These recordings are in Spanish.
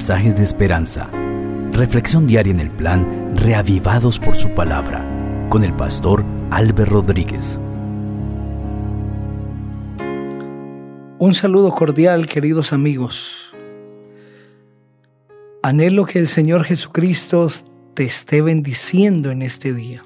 mensajes de esperanza. Reflexión diaria en el plan Reavivados por su palabra con el pastor Álvaro Rodríguez. Un saludo cordial, queridos amigos. Anhelo que el Señor Jesucristo te esté bendiciendo en este día.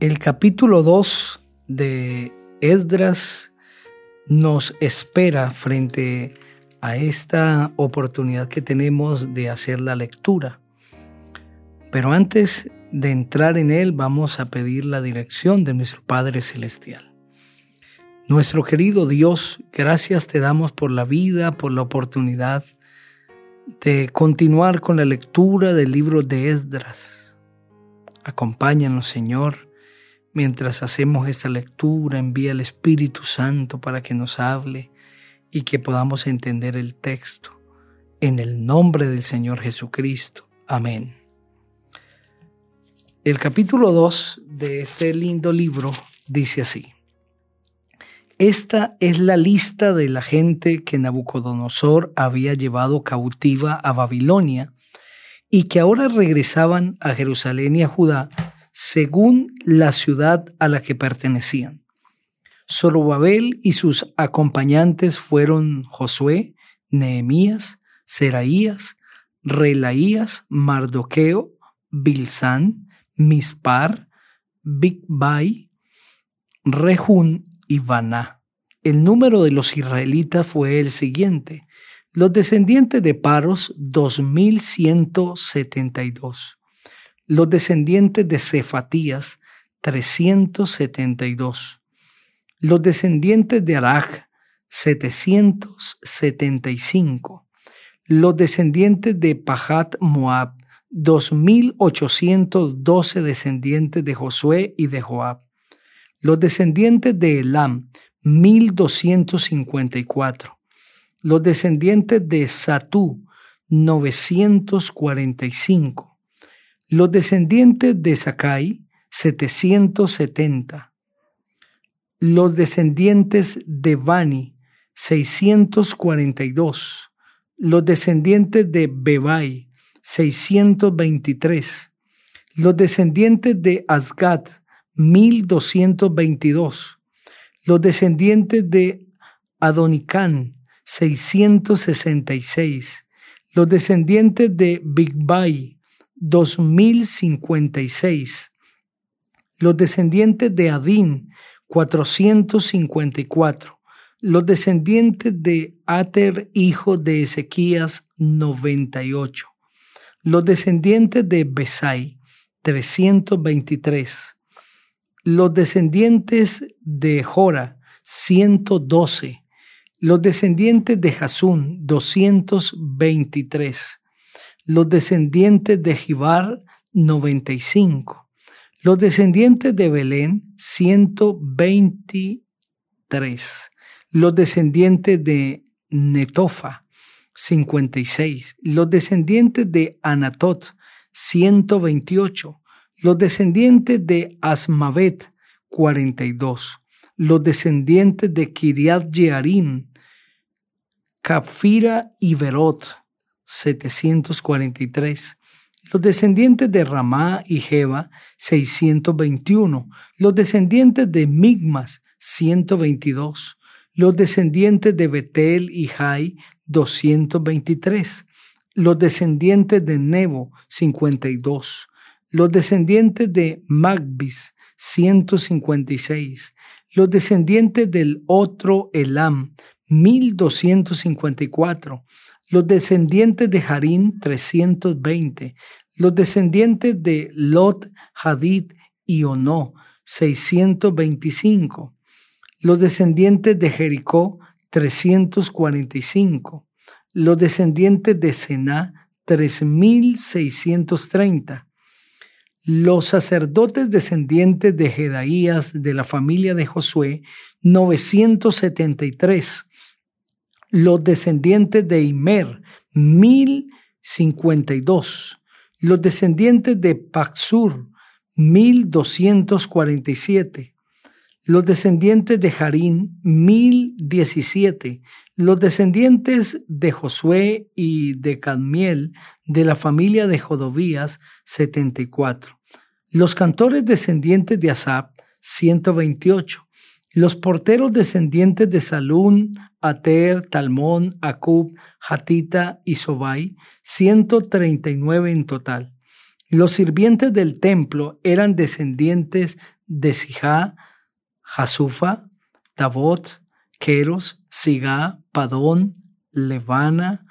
El capítulo 2 de Esdras nos espera frente esta oportunidad que tenemos de hacer la lectura. Pero antes de entrar en él vamos a pedir la dirección de nuestro Padre Celestial. Nuestro querido Dios, gracias te damos por la vida, por la oportunidad de continuar con la lectura del libro de Esdras. Acompáñanos, Señor, Mientras hacemos esta lectura, envía el Espíritu Santo para que nos hable y que podamos entender el texto. En el nombre del Señor Jesucristo. Amén. El capítulo 2 de este lindo libro dice así. Esta es la lista de la gente que Nabucodonosor había llevado cautiva a Babilonia y que ahora regresaban a Jerusalén y a Judá según la ciudad a la que pertenecían. Zorobabel y sus acompañantes fueron Josué, Nehemías, Seraías, Relaías, Mardoqueo, Bilsán, Mispar, Bigbai, Rehún y Baná. El número de los israelitas fue el siguiente. Los descendientes de Paros, 2172 los descendientes de Cefatías, 372. Los descendientes de Araj, 775. Los descendientes de Pahat Moab, 2812 descendientes de Josué y de Joab. Los descendientes de Elam, 1254. Los descendientes de Satú, 945 los descendientes de Sakai, 770. Los descendientes de Bani, 642. Los descendientes de Bebai, 623. Los descendientes de Asgat, 1222. Los descendientes de Adonicán, 666. Los descendientes de Bigbai, 2056. Los descendientes de Adín, 454. Los descendientes de Ater, hijo de Ezequías, 98. Los descendientes de Besai, 323. Los descendientes de Jora, 112. Los descendientes de Jasún, 223 los descendientes de Jibar, 95. Los descendientes de Belén, 123. Los descendientes de Netofa, 56. Los descendientes de Anatot, 128. Los descendientes de Asmavet, 42. Los descendientes de Kiriat Jearim, Kafira y Berot, 743. Los descendientes de Ramá y Jeba, 621. Los descendientes de Migmas, 122. Los descendientes de Betel y Jai, 223. Los descendientes de Nebo, 52. Los descendientes de Magbis, 156. Los descendientes del otro Elam, 1254 los descendientes de Harín 320, los descendientes de Lot, Hadid y Ono 625, los descendientes de Jericó 345, los descendientes de Sená 3630, los sacerdotes descendientes de Jedaías de la familia de Josué 973, los descendientes de Imer, 1052. Los descendientes de Paxur, 1247. Los descendientes de Jarín, 1017. Los descendientes de Josué y de Cadmiel, de la familia de Jodovías, 74. Los cantores descendientes de Asap, 128. Los porteros descendientes de Salún, Ater, Talmón, Acub, Hatita y Sobai, 139 en total. Los sirvientes del templo eran descendientes de Sijá, Jasufa, Tabot, Keros, Sigá, Padón, Levana,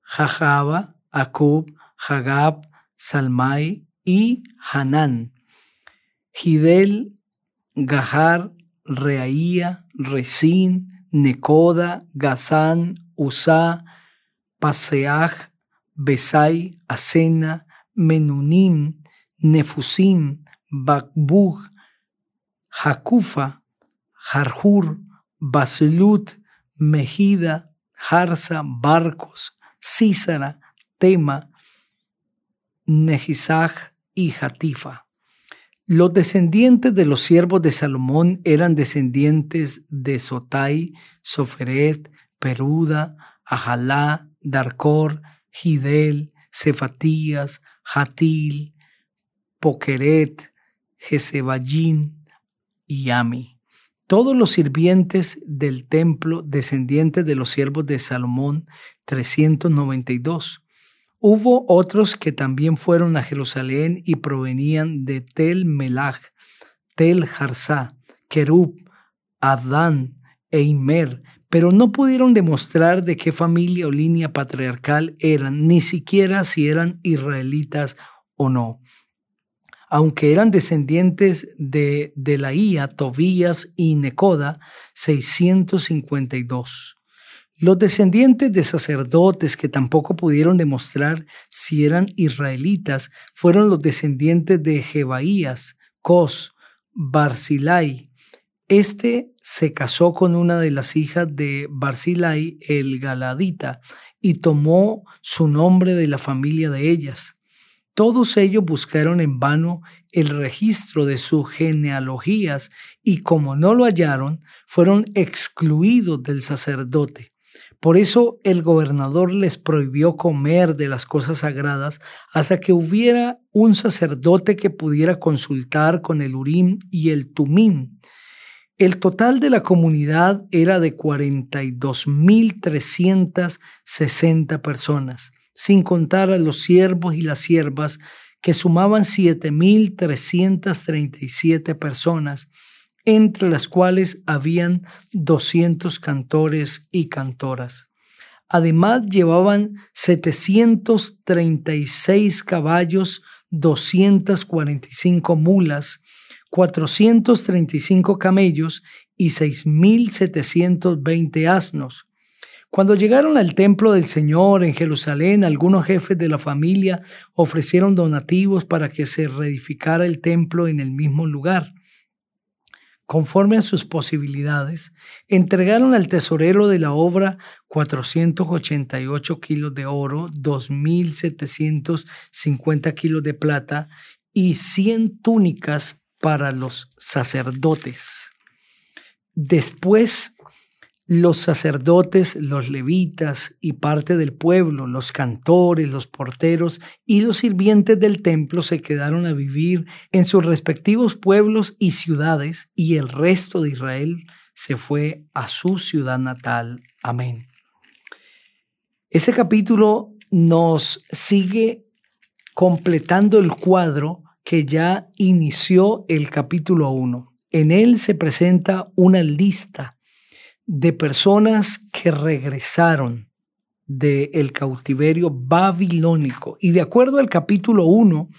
Jajaba, Acub, Hagab, Salmai y Hanán. Gidel, Gahar, Reaía, Resín, Necoda, Gazán, Usá, Paseaj, Besai, Asena, Menunim, Nefusim, Bakbug, Jacufa, Jarjur, Basilut, Mejida, Jarza, Barcos, Císara, Tema, Nejizaj y Jatifa. Los descendientes de los siervos de Salomón eran descendientes de Sotai, Soferet, Peruda, Ajalá, Darcor, Gidel, Cefatías, Hatil, Pokeret, Jezebayín y Ami. Todos los sirvientes del templo, descendientes de los siervos de Salomón, 392. Hubo otros que también fueron a Jerusalén y provenían de Tel Melach, Tel Harsá, Kerub, Adán e Imer, pero no pudieron demostrar de qué familia o línea patriarcal eran, ni siquiera si eran israelitas o no. Aunque eran descendientes de Delaía, Tobías y Necoda, 652. Los descendientes de sacerdotes que tampoco pudieron demostrar si eran israelitas fueron los descendientes de Jebaías, Cos, Barzilai. Este se casó con una de las hijas de Barzilai, el Galadita, y tomó su nombre de la familia de ellas. Todos ellos buscaron en vano el registro de sus genealogías y como no lo hallaron, fueron excluidos del sacerdote. Por eso el gobernador les prohibió comer de las cosas sagradas hasta que hubiera un sacerdote que pudiera consultar con el Urim y el Tumim. El total de la comunidad era de 42.360 personas, sin contar a los siervos y las siervas que sumaban 7.337 personas entre las cuales habían 200 cantores y cantoras. Además llevaban 736 caballos, 245 mulas, 435 camellos y 6.720 asnos. Cuando llegaron al templo del Señor en Jerusalén, algunos jefes de la familia ofrecieron donativos para que se reedificara el templo en el mismo lugar conforme a sus posibilidades, entregaron al tesorero de la obra 488 kilos de oro, 2.750 kilos de plata y 100 túnicas para los sacerdotes. Después los sacerdotes, los levitas y parte del pueblo, los cantores, los porteros y los sirvientes del templo se quedaron a vivir en sus respectivos pueblos y ciudades y el resto de Israel se fue a su ciudad natal. Amén. Ese capítulo nos sigue completando el cuadro que ya inició el capítulo 1. En él se presenta una lista de personas que regresaron del cautiverio babilónico. Y de acuerdo al capítulo 1,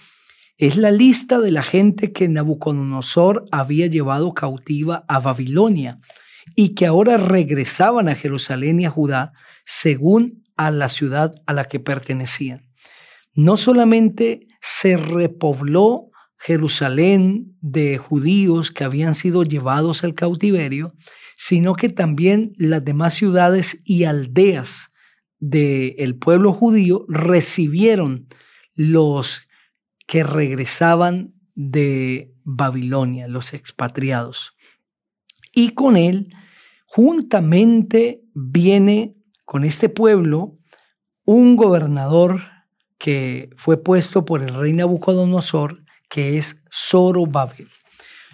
es la lista de la gente que Nabucodonosor había llevado cautiva a Babilonia y que ahora regresaban a Jerusalén y a Judá según a la ciudad a la que pertenecían. No solamente se repobló Jerusalén de judíos que habían sido llevados al cautiverio, sino que también las demás ciudades y aldeas del pueblo judío recibieron los que regresaban de Babilonia, los expatriados. Y con él, juntamente viene con este pueblo un gobernador que fue puesto por el rey Nabucodonosor, que es Zorobabel.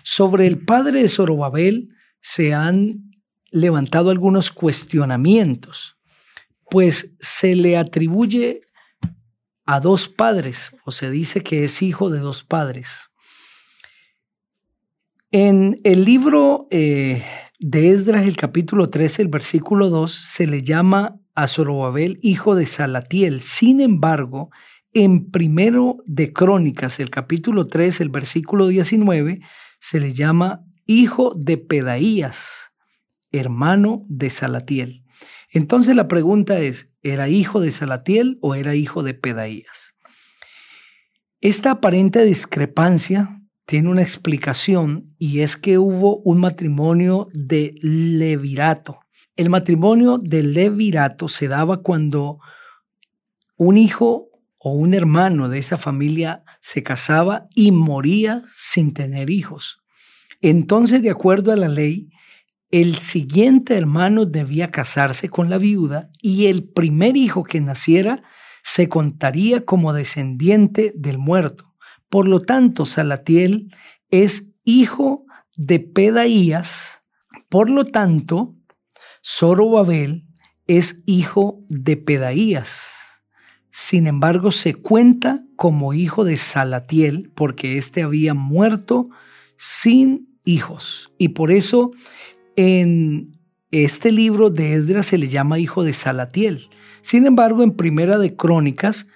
Sobre el padre de Zorobabel se han levantado algunos cuestionamientos, pues se le atribuye a dos padres, o se dice que es hijo de dos padres. En el libro eh, de Esdras, el capítulo 13, el versículo 2, se le llama a Zorobabel hijo de Salatiel. Sin embargo, en primero de Crónicas, el capítulo 3, el versículo 19, se le llama hijo de Pedaías, hermano de Salatiel. Entonces la pregunta es, ¿era hijo de Salatiel o era hijo de Pedaías? Esta aparente discrepancia tiene una explicación y es que hubo un matrimonio de levirato. El matrimonio de levirato se daba cuando un hijo o un hermano de esa familia se casaba y moría sin tener hijos. Entonces, de acuerdo a la ley, el siguiente hermano debía casarse con la viuda y el primer hijo que naciera se contaría como descendiente del muerto. Por lo tanto, Salatiel es hijo de Pedaías, por lo tanto, Zorobabel es hijo de Pedaías. Sin embargo, se cuenta como hijo de Salatiel porque éste había muerto sin hijos. Y por eso en este libro de Esdras se le llama hijo de Salatiel. Sin embargo, en Primera de Crónicas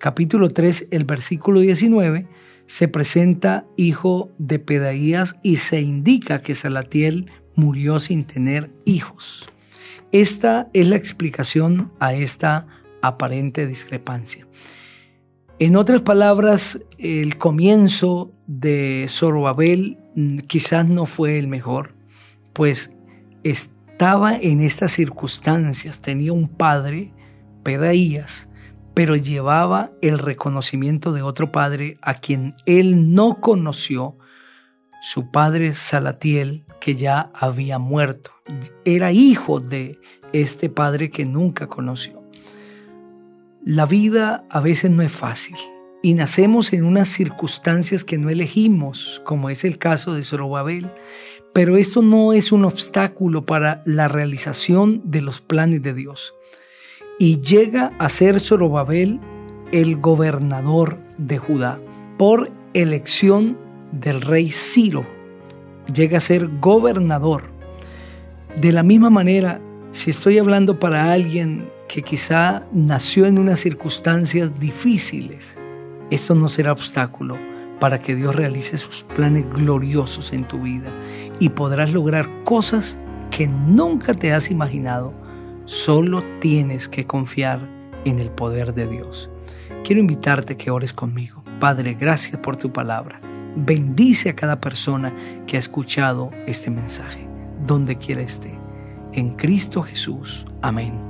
capítulo 3, el versículo 19, se presenta hijo de Pedaías y se indica que Salatiel murió sin tener hijos. Esta es la explicación a esta aparente discrepancia. En otras palabras, el comienzo de Zorobabel mm, quizás no fue el mejor, pues estaba en estas circunstancias, tenía un padre, Pedaías, pero llevaba el reconocimiento de otro padre a quien él no conoció, su padre Salatiel, que ya había muerto. Era hijo de este padre que nunca conoció. La vida a veces no es fácil y nacemos en unas circunstancias que no elegimos, como es el caso de Zorobabel, pero esto no es un obstáculo para la realización de los planes de Dios y llega a ser Zorobabel el gobernador de Judá por elección del rey Ciro. Llega a ser gobernador. De la misma manera, si estoy hablando para alguien que quizá nació en unas circunstancias difíciles, esto no será obstáculo para que Dios realice sus planes gloriosos en tu vida y podrás lograr cosas que nunca te has imaginado Solo tienes que confiar en el poder de Dios. Quiero invitarte que ores conmigo. Padre, gracias por tu palabra. Bendice a cada persona que ha escuchado este mensaje, donde quiera esté. En Cristo Jesús. Amén.